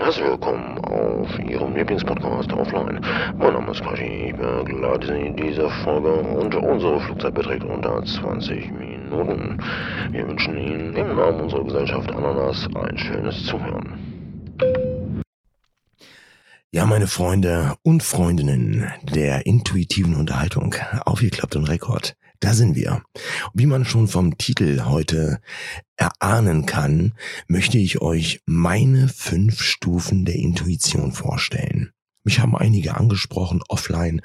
Herzlich willkommen auf Ihrem Lieblingspodcast Offline. Mein Name ist Quashi, ich begleite Sie in dieser Folge und unsere Flugzeit beträgt unter 20 Minuten. Wir wünschen Ihnen im Namen unserer Gesellschaft Ananas ein schönes Zuhören. Ja, meine Freunde und Freundinnen der intuitiven Unterhaltung, aufgeklappt und Rekord. Da sind wir. Wie man schon vom Titel heute erahnen kann, möchte ich euch meine fünf Stufen der Intuition vorstellen. Mich haben einige angesprochen offline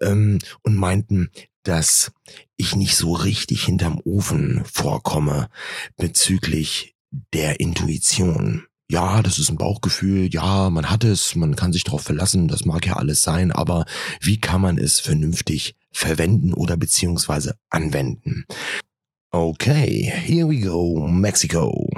ähm, und meinten, dass ich nicht so richtig hinterm Ofen vorkomme bezüglich der Intuition. Ja, das ist ein Bauchgefühl, ja, man hat es, man kann sich darauf verlassen, das mag ja alles sein, aber wie kann man es vernünftig verwenden oder beziehungsweise anwenden. Okay, here we go, Mexico.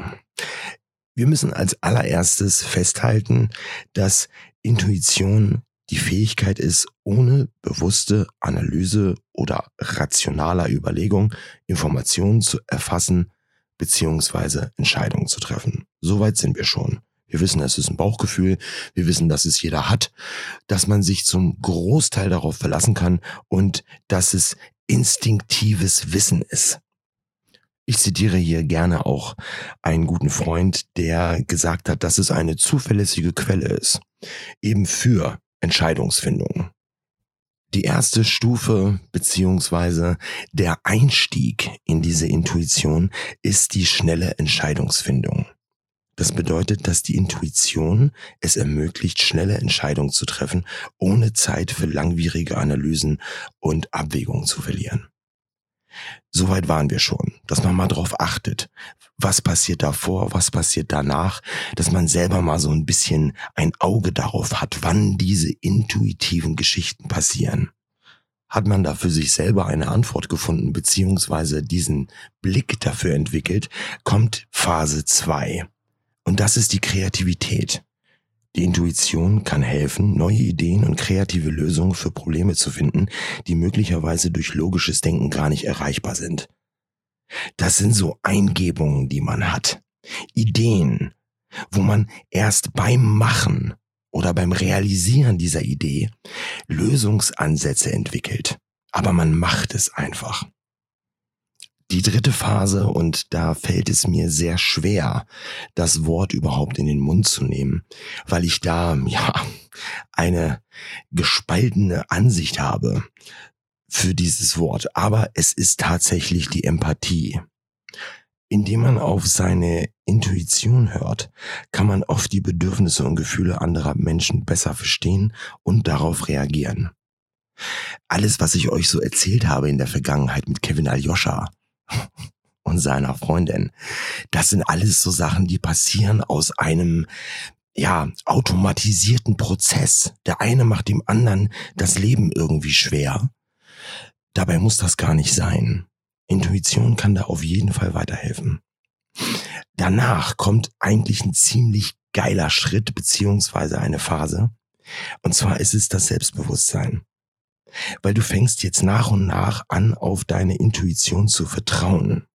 Wir müssen als allererstes festhalten, dass Intuition die Fähigkeit ist, ohne bewusste Analyse oder rationaler Überlegung Informationen zu erfassen beziehungsweise Entscheidungen zu treffen. Soweit sind wir schon. Wir wissen, es ist ein Bauchgefühl. Wir wissen, dass es jeder hat, dass man sich zum Großteil darauf verlassen kann und dass es instinktives Wissen ist. Ich zitiere hier gerne auch einen guten Freund, der gesagt hat, dass es eine zuverlässige Quelle ist, eben für Entscheidungsfindung. Die erste Stufe beziehungsweise der Einstieg in diese Intuition ist die schnelle Entscheidungsfindung. Das bedeutet, dass die Intuition es ermöglicht, schnelle Entscheidungen zu treffen, ohne Zeit für langwierige Analysen und Abwägungen zu verlieren. Soweit waren wir schon, dass man mal drauf achtet, was passiert davor, was passiert danach, dass man selber mal so ein bisschen ein Auge darauf hat, wann diese intuitiven Geschichten passieren. Hat man da für sich selber eine Antwort gefunden, beziehungsweise diesen Blick dafür entwickelt, kommt Phase 2. Und das ist die Kreativität. Die Intuition kann helfen, neue Ideen und kreative Lösungen für Probleme zu finden, die möglicherweise durch logisches Denken gar nicht erreichbar sind. Das sind so Eingebungen, die man hat. Ideen, wo man erst beim Machen oder beim Realisieren dieser Idee Lösungsansätze entwickelt. Aber man macht es einfach die dritte Phase und da fällt es mir sehr schwer, das Wort überhaupt in den Mund zu nehmen, weil ich da, ja, eine gespaltene Ansicht habe für dieses Wort. Aber es ist tatsächlich die Empathie. Indem man auf seine Intuition hört, kann man oft die Bedürfnisse und Gefühle anderer Menschen besser verstehen und darauf reagieren. Alles, was ich euch so erzählt habe in der Vergangenheit mit Kevin Aljoscha, und seiner Freundin. Das sind alles so Sachen, die passieren aus einem ja, automatisierten Prozess. Der eine macht dem anderen das Leben irgendwie schwer. Dabei muss das gar nicht sein. Intuition kann da auf jeden Fall weiterhelfen. Danach kommt eigentlich ein ziemlich geiler Schritt beziehungsweise eine Phase. Und zwar ist es das Selbstbewusstsein. Weil du fängst jetzt nach und nach an, auf deine Intuition zu vertrauen.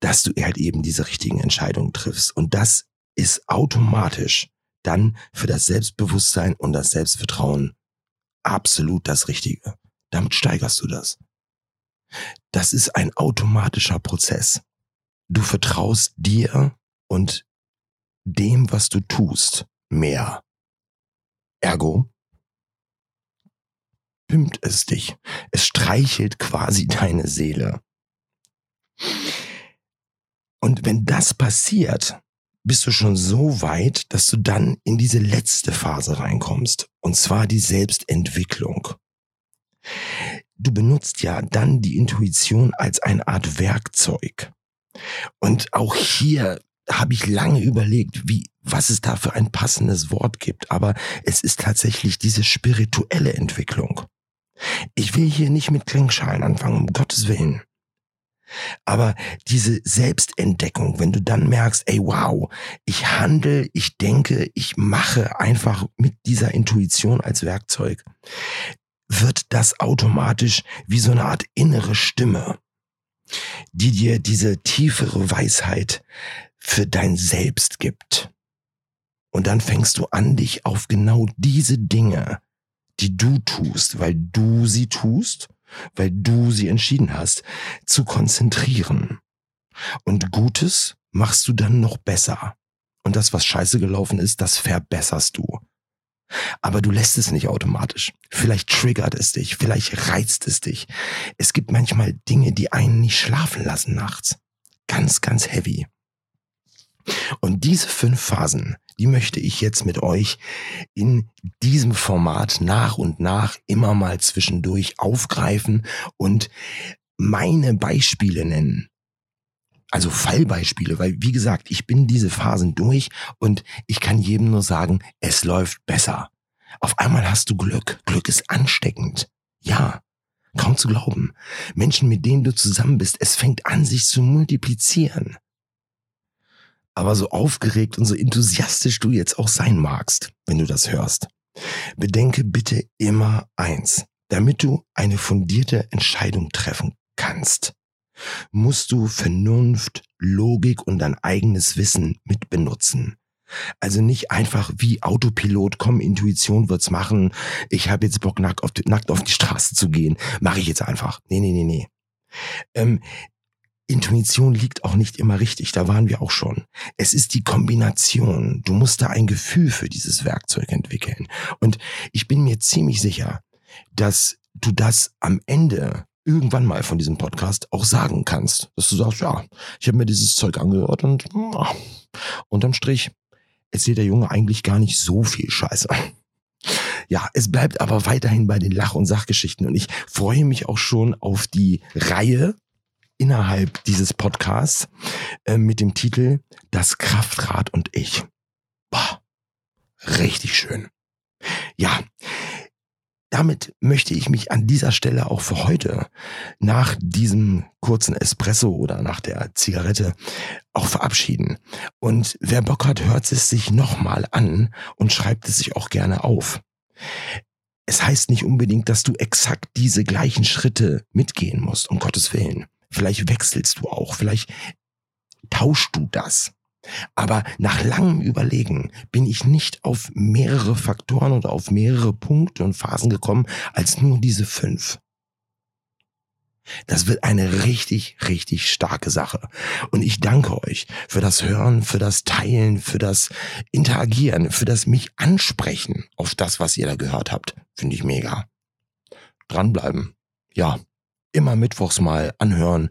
Dass du halt eben diese richtigen Entscheidungen triffst. Und das ist automatisch dann für das Selbstbewusstsein und das Selbstvertrauen absolut das Richtige. Damit steigerst du das. Das ist ein automatischer Prozess. Du vertraust dir und dem, was du tust, mehr. Ergo, pimmt es dich. Es streichelt quasi deine Seele. Und wenn das passiert, bist du schon so weit, dass du dann in diese letzte Phase reinkommst. Und zwar die Selbstentwicklung. Du benutzt ja dann die Intuition als eine Art Werkzeug. Und auch hier habe ich lange überlegt, wie, was es da für ein passendes Wort gibt. Aber es ist tatsächlich diese spirituelle Entwicklung. Ich will hier nicht mit Klingschalen anfangen, um Gottes Willen. Aber diese Selbstentdeckung, wenn du dann merkst, ey, wow, ich handle, ich denke, ich mache einfach mit dieser Intuition als Werkzeug, wird das automatisch wie so eine Art innere Stimme, die dir diese tiefere Weisheit für dein Selbst gibt. Und dann fängst du an, dich auf genau diese Dinge, die du tust, weil du sie tust, weil du sie entschieden hast, zu konzentrieren. Und Gutes machst du dann noch besser. Und das, was scheiße gelaufen ist, das verbesserst du. Aber du lässt es nicht automatisch. Vielleicht triggert es dich, vielleicht reizt es dich. Es gibt manchmal Dinge, die einen nicht schlafen lassen nachts. Ganz, ganz heavy. Und diese fünf Phasen, die möchte ich jetzt mit euch in diesem Format nach und nach immer mal zwischendurch aufgreifen und meine Beispiele nennen. Also Fallbeispiele, weil wie gesagt, ich bin diese Phasen durch und ich kann jedem nur sagen, es läuft besser. Auf einmal hast du Glück. Glück ist ansteckend. Ja, kaum zu glauben. Menschen, mit denen du zusammen bist, es fängt an, sich zu multiplizieren. Aber so aufgeregt und so enthusiastisch du jetzt auch sein magst, wenn du das hörst, bedenke bitte immer eins. Damit du eine fundierte Entscheidung treffen kannst, musst du Vernunft, Logik und dein eigenes Wissen mitbenutzen. Also nicht einfach wie Autopilot, komm, Intuition wird's machen, ich habe jetzt Bock, nackt auf, die, nackt auf die Straße zu gehen, mache ich jetzt einfach. Nee, nee, nee, nee. Ähm, Intuition liegt auch nicht immer richtig, da waren wir auch schon. Es ist die Kombination. Du musst da ein Gefühl für dieses Werkzeug entwickeln. Und ich bin mir ziemlich sicher, dass du das am Ende irgendwann mal von diesem Podcast auch sagen kannst, dass du sagst, ja, ich habe mir dieses Zeug angehört und ach, unterm Strich erzählt der Junge eigentlich gar nicht so viel Scheiße. Ja, es bleibt aber weiterhin bei den Lach- und Sachgeschichten und ich freue mich auch schon auf die Reihe innerhalb dieses Podcasts äh, mit dem Titel Das Kraftrad und ich. Boah, richtig schön. Ja, damit möchte ich mich an dieser Stelle auch für heute nach diesem kurzen Espresso oder nach der Zigarette auch verabschieden. Und wer Bock hat, hört es sich nochmal an und schreibt es sich auch gerne auf. Es heißt nicht unbedingt, dass du exakt diese gleichen Schritte mitgehen musst, um Gottes Willen. Vielleicht wechselst du auch, vielleicht tauschst du das. Aber nach langem Überlegen bin ich nicht auf mehrere Faktoren oder auf mehrere Punkte und Phasen gekommen als nur diese fünf. Das wird eine richtig, richtig starke Sache. Und ich danke euch für das Hören, für das Teilen, für das Interagieren, für das mich ansprechen auf das, was ihr da gehört habt. Finde ich mega. Dranbleiben. Ja, immer mittwochs mal anhören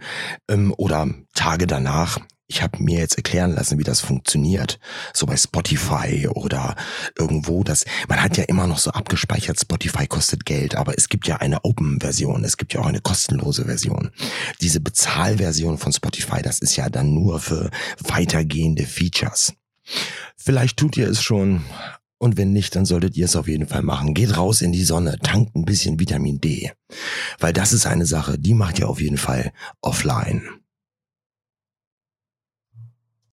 ähm, oder Tage danach ich habe mir jetzt erklären lassen, wie das funktioniert. So bei Spotify oder irgendwo. Das, man hat ja immer noch so abgespeichert, Spotify kostet Geld, aber es gibt ja eine Open-Version, es gibt ja auch eine kostenlose Version. Diese Bezahlversion von Spotify, das ist ja dann nur für weitergehende Features. Vielleicht tut ihr es schon. Und wenn nicht, dann solltet ihr es auf jeden Fall machen. Geht raus in die Sonne, tankt ein bisschen Vitamin D. Weil das ist eine Sache, die macht ihr auf jeden Fall offline.